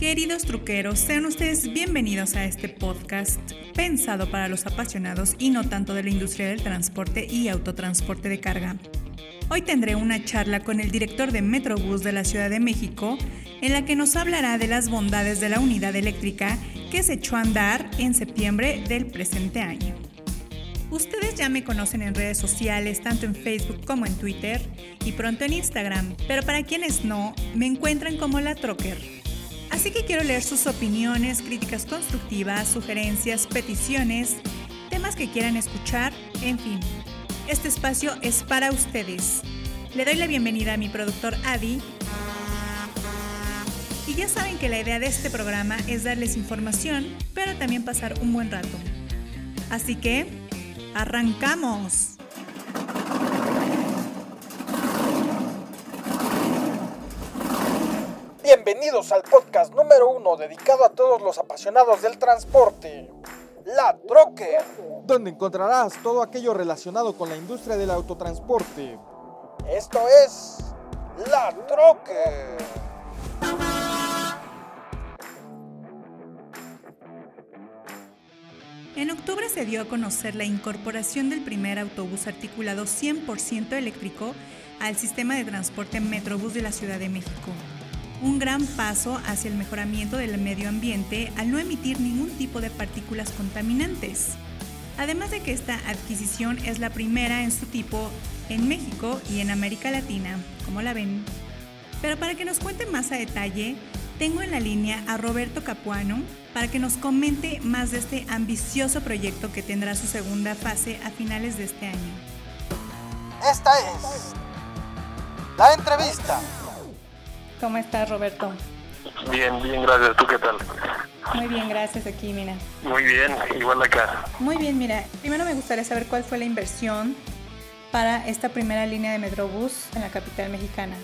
Queridos truqueros, sean ustedes bienvenidos a este podcast pensado para los apasionados y no tanto de la industria del transporte y autotransporte de carga. Hoy tendré una charla con el director de Metrobús de la Ciudad de México, en la que nos hablará de las bondades de la unidad eléctrica que se echó a andar en septiembre del presente año. Ustedes ya me conocen en redes sociales, tanto en Facebook como en Twitter y pronto en Instagram, pero para quienes no, me encuentran como la Trocker. Así que quiero leer sus opiniones, críticas constructivas, sugerencias, peticiones, temas que quieran escuchar, en fin. Este espacio es para ustedes. Le doy la bienvenida a mi productor Adi. Y ya saben que la idea de este programa es darles información, pero también pasar un buen rato. Así que, arrancamos. Al podcast número uno dedicado a todos los apasionados del transporte, La Troque, donde encontrarás todo aquello relacionado con la industria del autotransporte. Esto es La Troque. En octubre se dio a conocer la incorporación del primer autobús articulado 100% eléctrico al sistema de transporte Metrobús de la Ciudad de México un gran paso hacia el mejoramiento del medio ambiente al no emitir ningún tipo de partículas contaminantes. Además de que esta adquisición es la primera en su tipo en México y en América Latina, como la ven. Pero para que nos cuente más a detalle, tengo en la línea a Roberto Capuano para que nos comente más de este ambicioso proyecto que tendrá su segunda fase a finales de este año. Esta es la entrevista. ¿Cómo estás, Roberto? Bien, bien, gracias. ¿Tú qué tal? Muy bien, gracias aquí, mira. Muy bien, igual acá. Muy bien, mira. Primero me gustaría saber cuál fue la inversión para esta primera línea de Metrobús en la capital mexicana.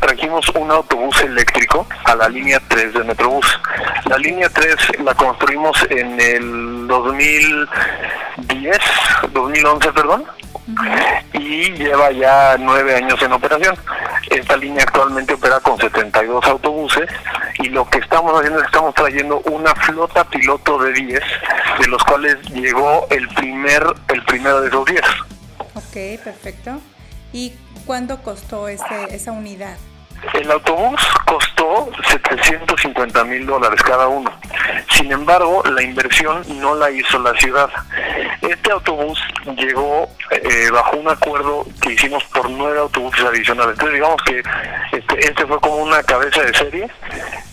Trajimos un autobús eléctrico a la línea 3 de Metrobús. La línea 3 la construimos en el 2010, 2011, perdón, y lleva ya nueve años en operación. Esta línea actualmente opera con 72 autobuses y lo que estamos haciendo es que estamos trayendo una flota piloto de 10, de los cuales llegó el primer el primero de esos 10. Ok, perfecto. ¿Y cuánto costó esa unidad? El autobús costó 750 mil dólares cada uno. Sin embargo, la inversión no la hizo la ciudad. Este autobús llegó eh, bajo un acuerdo que hicimos por nueve autobuses adicionales. Entonces, digamos que este, este fue como una cabeza de serie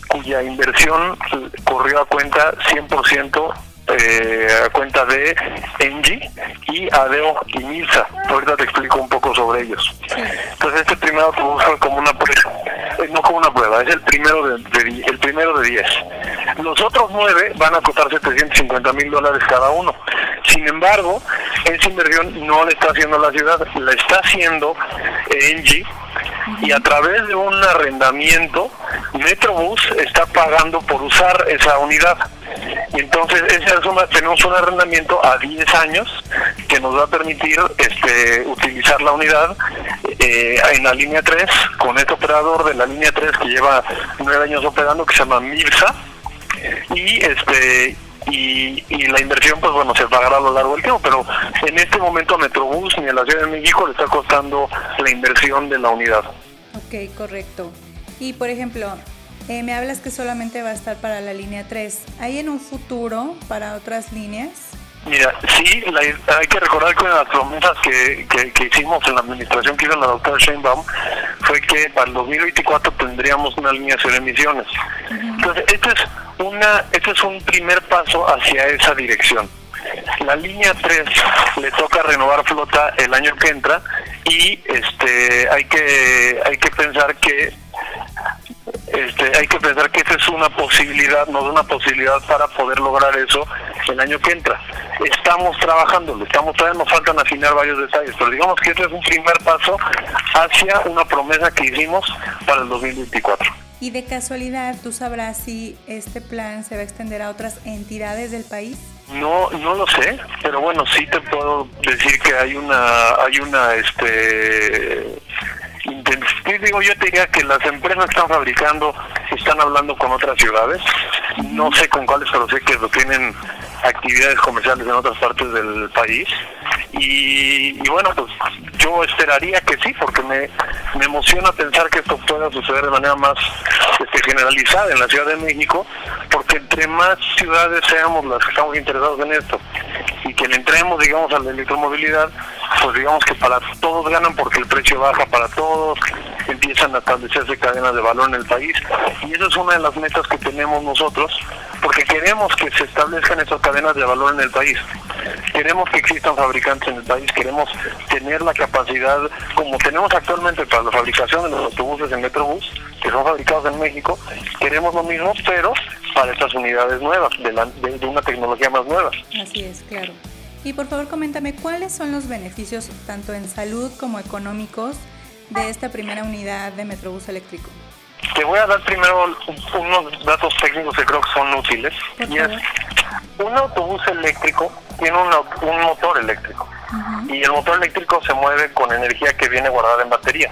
cuya inversión corrió a cuenta 100% eh, a cuenta de Engie y Adeo y Milsa. Ahorita te explico un poco sobre ellos. Entonces este primer autobús fue como una prueba, eh, no como una prueba, es el primero de, el primero de 10. Los otros nueve van a costar 750 mil dólares cada uno. Sin embargo, esa inversión no la está haciendo la ciudad, la está haciendo Engie y a través de un arrendamiento, Metrobús está pagando por usar esa unidad. Y entonces esa tenemos un arrendamiento a 10 años que nos va a permitir este, utilizar la unidad eh, en la línea 3 con este operador de la línea 3 que lleva 9 años operando que se llama Mirsa y este y, la inversión pues bueno se pagará a lo largo del tiempo pero en este momento a Metrobús ni a la Ciudad de México le está costando la inversión de la unidad Ok, correcto y por ejemplo eh, me hablas que solamente va a estar para la línea 3. ¿Hay en un futuro para otras líneas? Mira, sí, hay que recordar que una de las promesas que, que, hicimos en la administración que hizo la doctora Sheinbaum fue que para el 2024 tendríamos una línea de emisiones. Entonces, este es, una, este es un primer paso hacia esa dirección. La línea 3 le toca renovar flota el año que entra y este hay que hay que pensar que este, hay que pensar que esa es una posibilidad, no es una posibilidad para poder lograr eso el año que entra. Estamos trabajando, estamos todavía nos faltan afinar varios detalles, pero digamos que este es un primer paso hacia una promesa que hicimos para el 2024. Y de casualidad, ¿tú sabrás si este plan se va a extender a otras entidades del país? No, no lo sé, pero bueno, sí te puedo decir que hay una, hay una, este, yo te diría que las empresas están fabricando están hablando con otras ciudades, no sé con cuáles, pero sé que tienen actividades comerciales en otras partes del país. Y, bueno, pues yo esperaría que sí, porque me, me emociona pensar que esto pueda suceder de manera más este, generalizada en la Ciudad de México, porque entre más ciudades seamos las que estamos interesados en esto y que le entremos, digamos, a la electromovilidad, pues digamos que para todos ganan porque el precio baja para todos, empiezan a establecerse cadenas de valor en el país y esa es una de las metas que tenemos nosotros porque queremos que se establezcan esas cadenas de valor en el país. Queremos que existan fabricantes en el país, queremos tener la capacidad, como tenemos actualmente para la fabricación de los autobuses en Metrobús, que son fabricados en México, queremos lo mismo, pero para estas unidades nuevas, de, de una tecnología más nueva. Así es, claro. Y por favor coméntame cuáles son los beneficios tanto en salud como económicos de esta primera unidad de Metrobús eléctrico. Te voy a dar primero unos datos técnicos que creo que son útiles. y es, un autobús eléctrico tiene un, motor eléctrico. Y el motor eléctrico se mueve con energía que viene guardada en batería.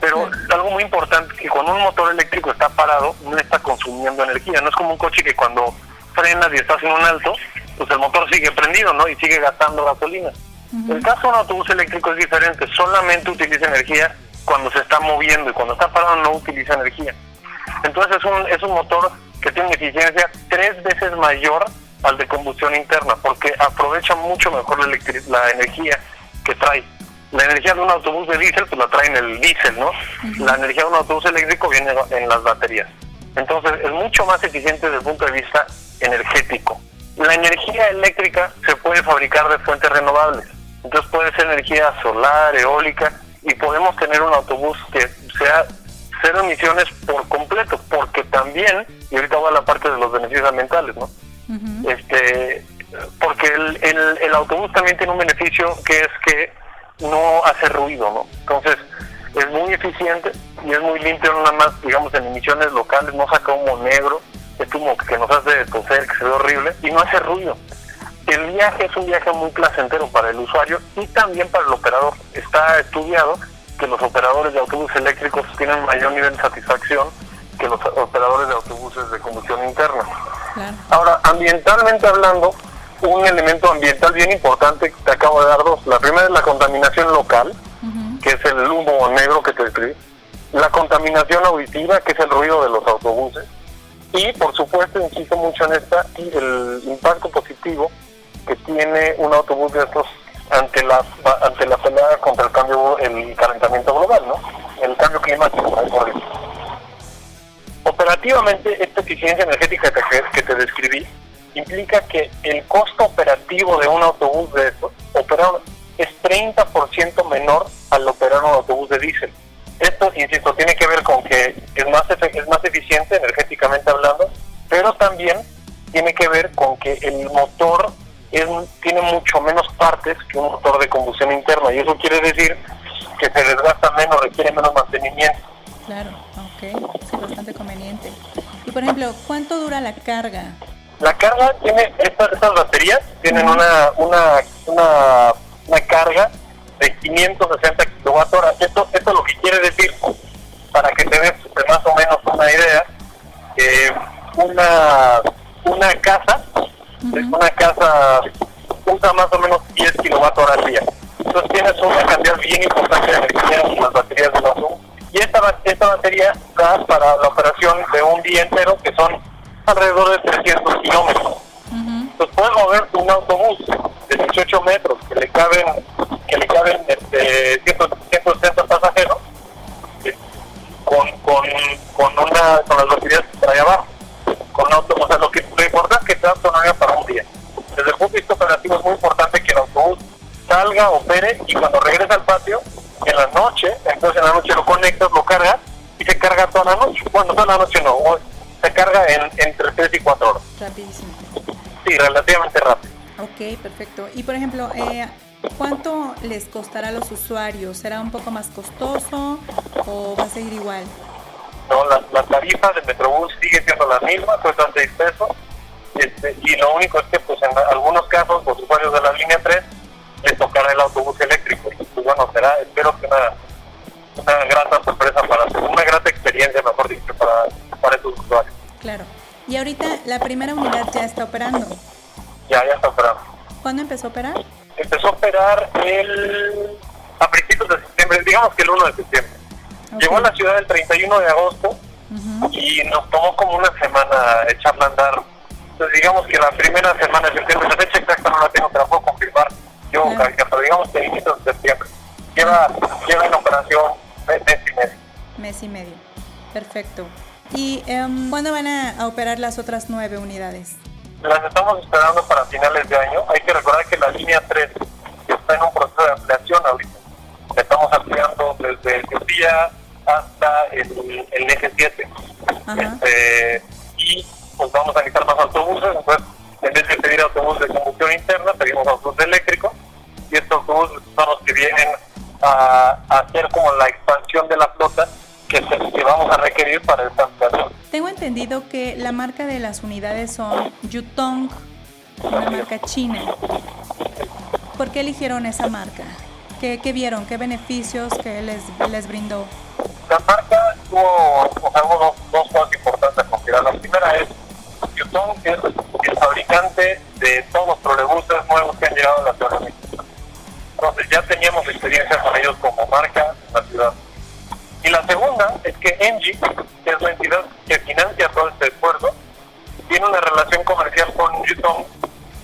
Pero algo muy importante, que cuando un motor eléctrico está parado, no está consumiendo energía. No es como un coche que cuando frenas y estás en un alto, pues el motor sigue prendido, ¿no? Y sigue gastando gasolina. El caso de un autobús eléctrico es diferente, solamente utiliza energía cuando se está moviendo y cuando está parado no utiliza energía. Entonces es un, es un motor que tiene una eficiencia tres veces mayor al de combustión interna porque aprovecha mucho mejor la, la energía que trae. La energía de un autobús de diésel pues la trae en el diésel, ¿no? La energía de un autobús eléctrico viene en las baterías. Entonces es mucho más eficiente desde el punto de vista energético. La energía eléctrica se puede fabricar de fuentes renovables. Entonces puede ser energía solar, eólica, y podemos tener un autobús que sea cero emisiones por completo, porque también, y ahorita va la parte de los beneficios ambientales, ¿no? Este Porque el, el, el, autobús también tiene un beneficio que es que no hace ruido, ¿no? Entonces, es muy eficiente y es muy limpio, nada más, digamos, en emisiones locales, no saca humo negro, es como que nos hace toser, que se ve horrible, y no hace ruido. El viaje es un viaje muy placentero para el usuario y también para el operador. Está estudiado que los operadores de autobuses eléctricos tienen mayor nivel de satisfacción que los operadores de autobuses de combustión interna. Ahora, ambientalmente hablando, un elemento ambiental bien importante, te acabo de dar dos. La primera es la contaminación local, que es el humo negro que te describí. La contaminación auditiva, que es el ruido de los autobuses. Y, por supuesto, insisto mucho en esta, el impacto positivo que tiene un autobús de estos ante la ante la pelea contra el cambio el calentamiento global no el cambio climático operativamente esta eficiencia energética que, te describí implica que el costo operativo de un autobús de estos operar es 30% menor al operar un autobús de diésel. Esto insisto tiene que ver con que es más es más eficiente energéticamente hablando pero también tiene que ver con que el motor tiene mucho menos partes que un motor de combustión interna. Y eso quiere decir que se desgasta menos, requiere menos ejemplo, ¿cuánto dura la carga? La carga tiene, estas, estas baterías tienen una, una, una, una carga de 560 kWh. Esto, esto lo que quiere decir, para que te des más o menos una idea, eh, una, una casa una casa usa más o menos 10 kilovatios al día. Entonces tienes una cantidad bien importante de energía en las baterías de autobús. Y esta, esta batería para la operación de un día entero, que son alrededor de 300 kilómetros. Entonces puedes mover un autobús de 18 metros que le caben que le caben este, 160 pasajeros con, con, con, una, con las baterías para allá abajo con auto, o sea, lo, que, lo importante es que sea autonomía para un día. Desde el punto de vista operativo es muy importante que el autobús salga, opere y cuando regresa al patio, en la noche, entonces en la noche lo conectas, lo cargas y se carga toda la noche. Bueno, toda la noche no, se carga en, entre 3 y 4 horas. Rapidísimo. Sí, relativamente rápido. Ok, perfecto. Y por ejemplo, eh, ¿cuánto les costará a los usuarios? ¿Será un poco más costoso o va a seguir igual? ¿no? La, la tarifa de Metrobús sigue siendo la misma, cuesta 6 pesos, este, y lo único es que pues en algunos casos los usuarios de la línea 3 les tocará el autobús eléctrico, y pues bueno, será, espero que una, una grata experiencia, mejor dicho, para, para estos usuarios. Claro. Y ahorita la primera unidad ya está operando. Ya, ya está operando. ¿Cuándo empezó a operar? Empezó a operar el, a principios de septiembre, digamos que el 1 de septiembre. Llegó a la ciudad el 31 de agosto y nos tomó como una semana echarla a andar. Entonces digamos que la primera semana de septiembre, la fecha exacta no la tengo, te la puedo confirmar yo, pero digamos que inicio de septiembre. Lleva, lleva en operación mes, y medio. Mes y medio, perfecto. ¿Y um, cuándo van a, operar las otras nueve unidades? Las estamos esperando para finales de año. Hay que recordar que la línea 3 está en un proceso de ampliación ahorita. Estamos ampliando desde Etiopía hasta el, el eje 7. Este, y pues vamos a necesitar más autobuses. Entonces, en vez de pedir autobuses de combustión interna, pedimos autobuses eléctricos. Y estos autobuses son los que vienen a, a hacer como la requerir para esta ampliación. Tengo entendido que la marca de las unidades son Yutong, una marca china. ¿Por qué eligieron esa marca? ¿Qué, qué vieron? ¿Qué beneficios que les, les brindó? La marca tuvo dos, cosas importantes a considerar. La primera es Yutong es el fabricante de todos los trolebuses nuevos que han llegado a la Ciudad de México. Entonces ya teníamos experiencia con ellos como marca en la ciudad. Y la segunda es que Engie, que es la entidad que financia todo este esfuerzo, tiene una relación comercial con Yutong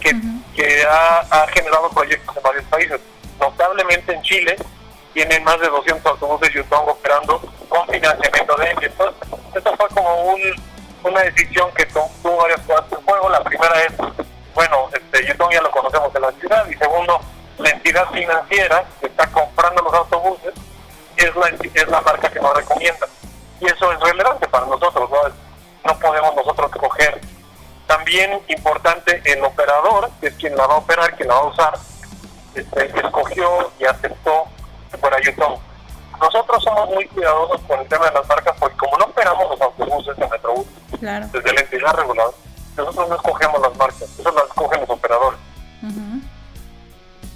que, que ha, ha, generado proyectos en varios países. Notablemente en Chile tienen más de 200 autobuses Yutong operando con financiamiento de Engie. Entonces, esto fue como un, una decisión que tuvo varias cosas en juego. La primera es, bueno, este, Yutong ya lo conocemos en la ciudad y segundo, la entidad financiera que está comprando los autobuses es la, es la marca que nos recomienda. Y eso es relevante para nosotros, ¿no? No podemos nosotros coger. También importante, el operador, que es quien la va a operar, quien la va a usar, este, escogió y aceptó fuera Yutong. Nosotros somos muy cuidadosos con el tema de las marcas porque como no operamos los autobuses en Metrobús, desde la entidad regulada, nosotros no escogemos las marcas, eso las escogen los operadores.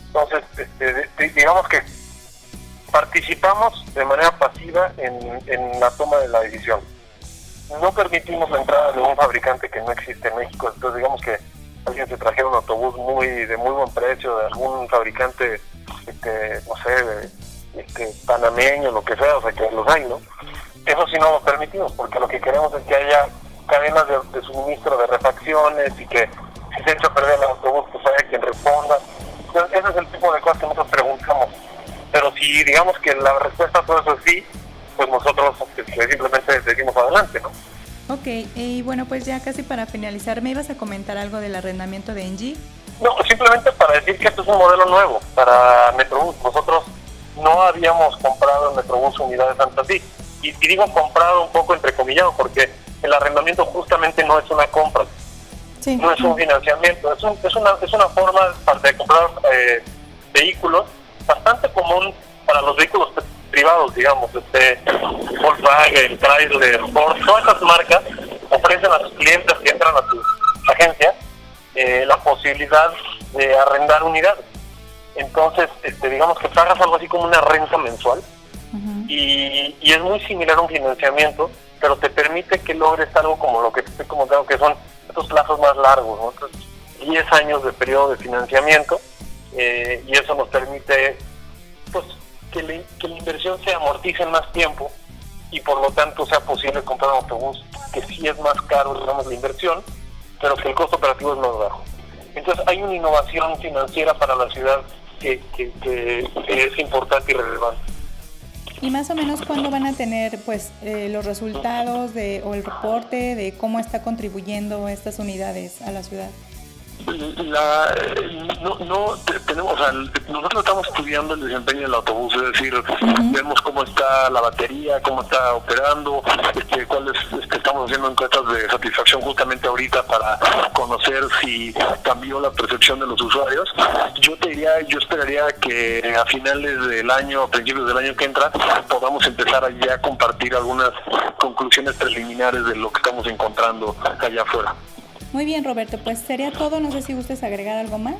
Entonces, este, digamos que participamos de manera pasiva en, en, la toma de la decisión. No permitimos la entrada de un fabricante que no existe en México. Entonces, digamos que alguien se trajera un autobús muy de muy buen precio de algún fabricante, este, no sé, este, panameño, lo que sea, o sea, que los hay, ¿no? Eso sí no lo permitimos, porque lo que queremos es que haya cadenas de, suministro de refacciones y que si se echa a perder el autobús, pues haya quien responda. Ese es el tipo de cosas que nosotros preguntamos si digamos que la respuesta a todo eso es sí, pues nosotros este, simplemente seguimos adelante, ¿no? Ok, y bueno, pues ya casi para finalizar, ¿me ibas a comentar algo del arrendamiento de Engie? No, simplemente para decir que esto es un modelo nuevo para Metrobús. Nosotros no habíamos comprado en Metrobús unidades antes así. Y, digo comprado un poco entrecomillado porque el arrendamiento justamente no es una compra, no es un financiamiento, es, es, una, es una forma de comprar eh, vehículos bastante común para los vehículos privados, digamos, este Volkswagen, Chrysler, Ford, todas esas marcas ofrecen a sus clientes que entran a su agencia eh, la posibilidad de arrendar unidades. Entonces, este, digamos que pagas algo así como una renta mensual y, y, es muy similar a un financiamiento, pero te permite que logres algo como lo que te estoy comentando, que son estos plazos más largos, ¿no? 10 años de periodo de financiamiento eh, y eso nos permite pues que, la inversión se amortice en más tiempo y por lo tanto sea posible comprar un autobús que sí es más caro, digamos, la inversión, pero que el costo operativo es más bajo. Entonces hay una innovación financiera para la ciudad que es importante y relevante. ¿Y más o menos cuándo van a tener pues eh, los resultados de, o el reporte de cómo está contribuyendo estas unidades a la ciudad? La, no, no tenemos, o sea, nosotros estamos estudiando el desempeño del autobús, es decir, vemos cómo está la batería, cómo está operando, este, cuáles este, estamos haciendo encuestas de satisfacción justamente ahorita para conocer si cambió la percepción de los usuarios. Yo te diría, yo esperaría que a finales del año, a principios del año que entra, podamos empezar ya a compartir algunas conclusiones preliminares de lo que estamos encontrando allá afuera. Muy bien, Roberto, pues sería todo. No sé si gustes agregar algo más.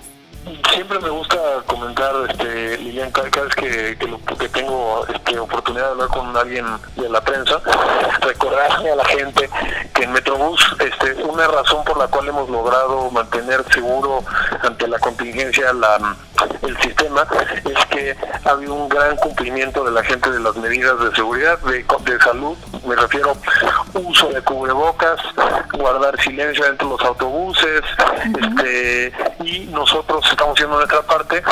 Siempre me gusta comentar, este, Lilian, cada, vez que, que, lo, que tengo este, oportunidad de hablar con alguien de la prensa, recordarle a la gente que en Metrobús este, una razón por la cual hemos logrado mantener seguro ante la contingencia la, el sistema es que ha habido un gran cumplimiento de la gente de las medidas de seguridad, de, de salud, me refiero uso de cubrebocas, guardar silencio dentro de los autobuses, este, y nosotros estamos haciendo nuestra parte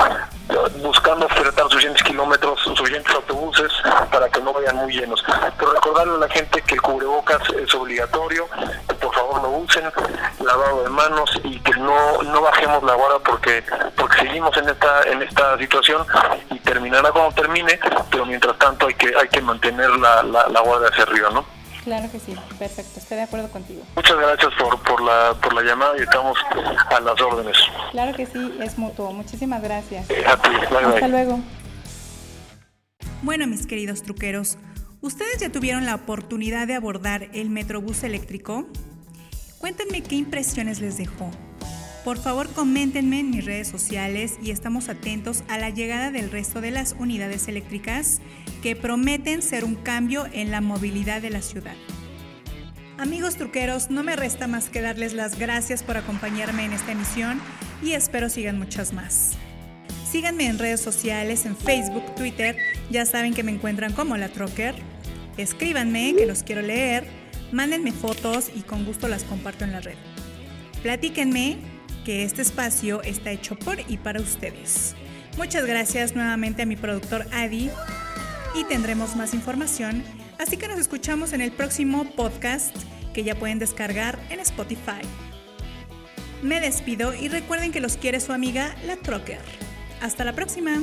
buscando ofertar suficientes kilómetros, suficientes autobuses para que no vayan muy llenos. Pero recordarle a la gente que el cubrebocas es obligatorio, que por favor lo usen, lavado de manos y que no, no bajemos la guarda porque porque seguimos en esta en esta situación y terminará cuando termine, pero mientras tanto hay que hay que mantener la, la, la guardia hacia arriba, ¿no? Claro que sí, perfecto, estoy de acuerdo contigo. Muchas gracias por, por, la, por la llamada y estamos a las órdenes. Claro que sí, es mutuo. Muchísimas gracias. A ti, bye, Hasta bye. luego. Bueno, mis queridos truqueros, ¿ustedes ya tuvieron la oportunidad de abordar el Metrobús eléctrico? Cuéntenme qué impresiones les dejó. Por favor, coméntenme en mis redes sociales y estamos atentos a la llegada del resto de las unidades eléctricas que prometen ser un cambio en la movilidad de la ciudad. Amigos truqueros, no me resta más que darles las gracias por acompañarme en esta emisión y espero sigan muchas más. Síganme en redes sociales, en Facebook, Twitter, ya saben que me encuentran como la Trocker. Escríbanme, que los quiero leer, mándenme fotos y con gusto las comparto en la red. Platíquenme que este espacio está hecho por y para ustedes. Muchas gracias nuevamente a mi productor Adi y tendremos más información, así que nos escuchamos en el próximo podcast que ya pueden descargar en Spotify. Me despido y recuerden que los quiere su amiga la Trocker. Hasta la próxima.